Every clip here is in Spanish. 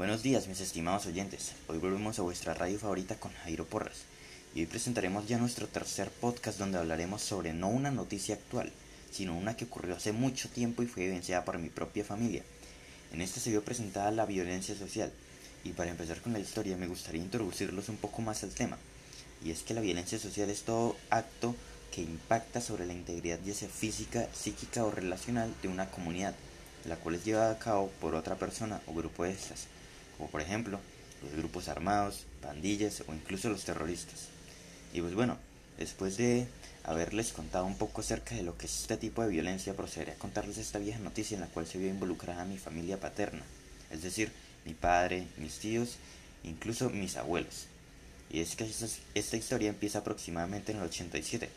Buenos días mis estimados oyentes, hoy volvemos a vuestra radio favorita con Jairo Porras. Y hoy presentaremos ya nuestro tercer podcast donde hablaremos sobre no una noticia actual, sino una que ocurrió hace mucho tiempo y fue evidenciada por mi propia familia. En esta se vio presentada la violencia social. Y para empezar con la historia me gustaría introducirlos un poco más al tema. Y es que la violencia social es todo acto que impacta sobre la integridad ya sea física, psíquica o relacional de una comunidad, la cual es llevada a cabo por otra persona o grupo de estas como por ejemplo los grupos armados, pandillas o incluso los terroristas. Y pues bueno, después de haberles contado un poco acerca de lo que es este tipo de violencia, procederé a contarles esta vieja noticia en la cual se vio involucrada mi familia paterna, es decir, mi padre, mis tíos, incluso mis abuelos. Y es que esta, historia empieza aproximadamente en el 87,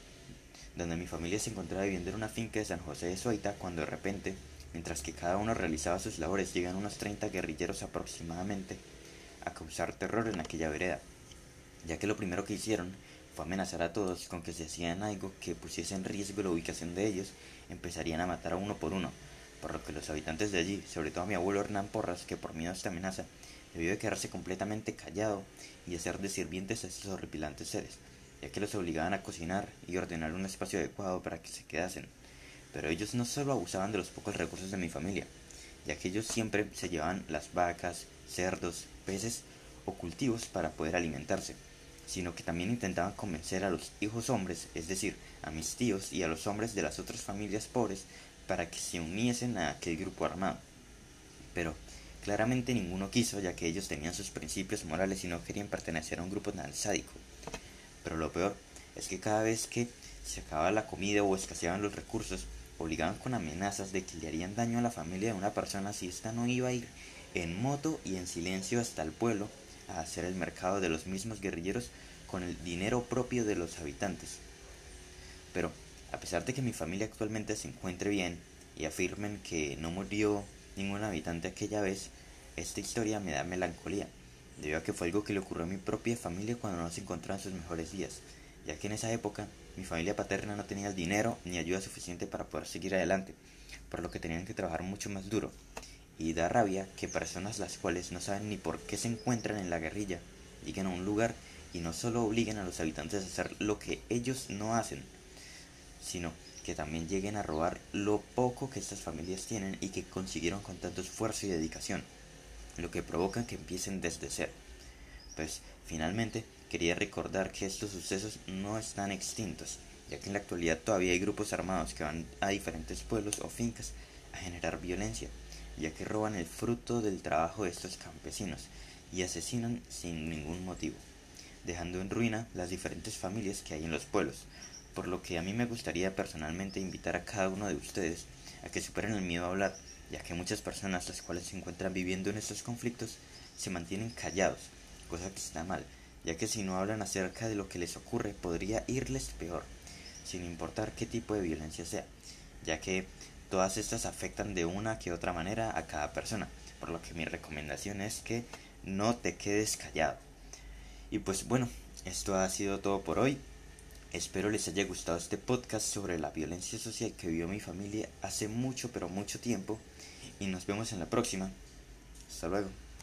donde mi familia se encontraba viviendo en una finca de San José de Suaita cuando de repente Mientras que cada uno realizaba sus labores, llegan unos 30 guerrilleros aproximadamente a causar terror en aquella vereda, ya que lo primero que hicieron fue amenazar a todos con que si hacían algo que pusiese en riesgo la ubicación de ellos, empezarían a matar a uno por uno, por lo que los habitantes de allí, sobre todo mi abuelo Hernán Porras, que por miedo a esta amenaza, debió de quedarse completamente callado y hacer de sirvientes a estos horripilantes seres, ya que los obligaban a cocinar y ordenar un espacio adecuado para que se quedasen. Pero ellos no solo abusaban de los pocos recursos de mi familia, ya que ellos siempre se llevaban las vacas, cerdos, peces o cultivos para poder alimentarse, sino que también intentaban convencer a los hijos hombres, es decir, a mis tíos y a los hombres de las otras familias pobres, para que se uniesen a aquel grupo armado. Pero claramente ninguno quiso, ya que ellos tenían sus principios morales y no querían pertenecer a un grupo tan sádico. Pero lo peor es que cada vez que se acababa la comida o escaseaban los recursos, obligaban con amenazas de que le harían daño a la familia de una persona si ésta no iba a ir en moto y en silencio hasta el pueblo a hacer el mercado de los mismos guerrilleros con el dinero propio de los habitantes. Pero, a pesar de que mi familia actualmente se encuentre bien y afirmen que no murió ningún habitante aquella vez, esta historia me da melancolía, debido a que fue algo que le ocurrió a mi propia familia cuando no se encontraba en sus mejores días, ya que en esa época mi familia paterna no tenía el dinero ni ayuda suficiente para poder seguir adelante, por lo que tenían que trabajar mucho más duro. Y da rabia que personas las cuales no saben ni por qué se encuentran en la guerrilla lleguen a un lugar y no solo obliguen a los habitantes a hacer lo que ellos no hacen, sino que también lleguen a robar lo poco que estas familias tienen y que consiguieron con tanto esfuerzo y dedicación, lo que provoca que empiecen desde cero. Pues finalmente quería recordar que estos sucesos no están extintos, ya que en la actualidad todavía hay grupos armados que van a diferentes pueblos o fincas a generar violencia, ya que roban el fruto del trabajo de estos campesinos y asesinan sin ningún motivo, dejando en ruina las diferentes familias que hay en los pueblos, por lo que a mí me gustaría personalmente invitar a cada uno de ustedes a que superen el miedo a hablar, ya que muchas personas las cuales se encuentran viviendo en estos conflictos se mantienen callados, cosa que está mal, ya que si no hablan acerca de lo que les ocurre podría irles peor, sin importar qué tipo de violencia sea, ya que todas estas afectan de una que otra manera a cada persona, por lo que mi recomendación es que no te quedes callado. Y pues bueno, esto ha sido todo por hoy. Espero les haya gustado este podcast sobre la violencia social que vivió mi familia hace mucho pero mucho tiempo y nos vemos en la próxima. Hasta luego.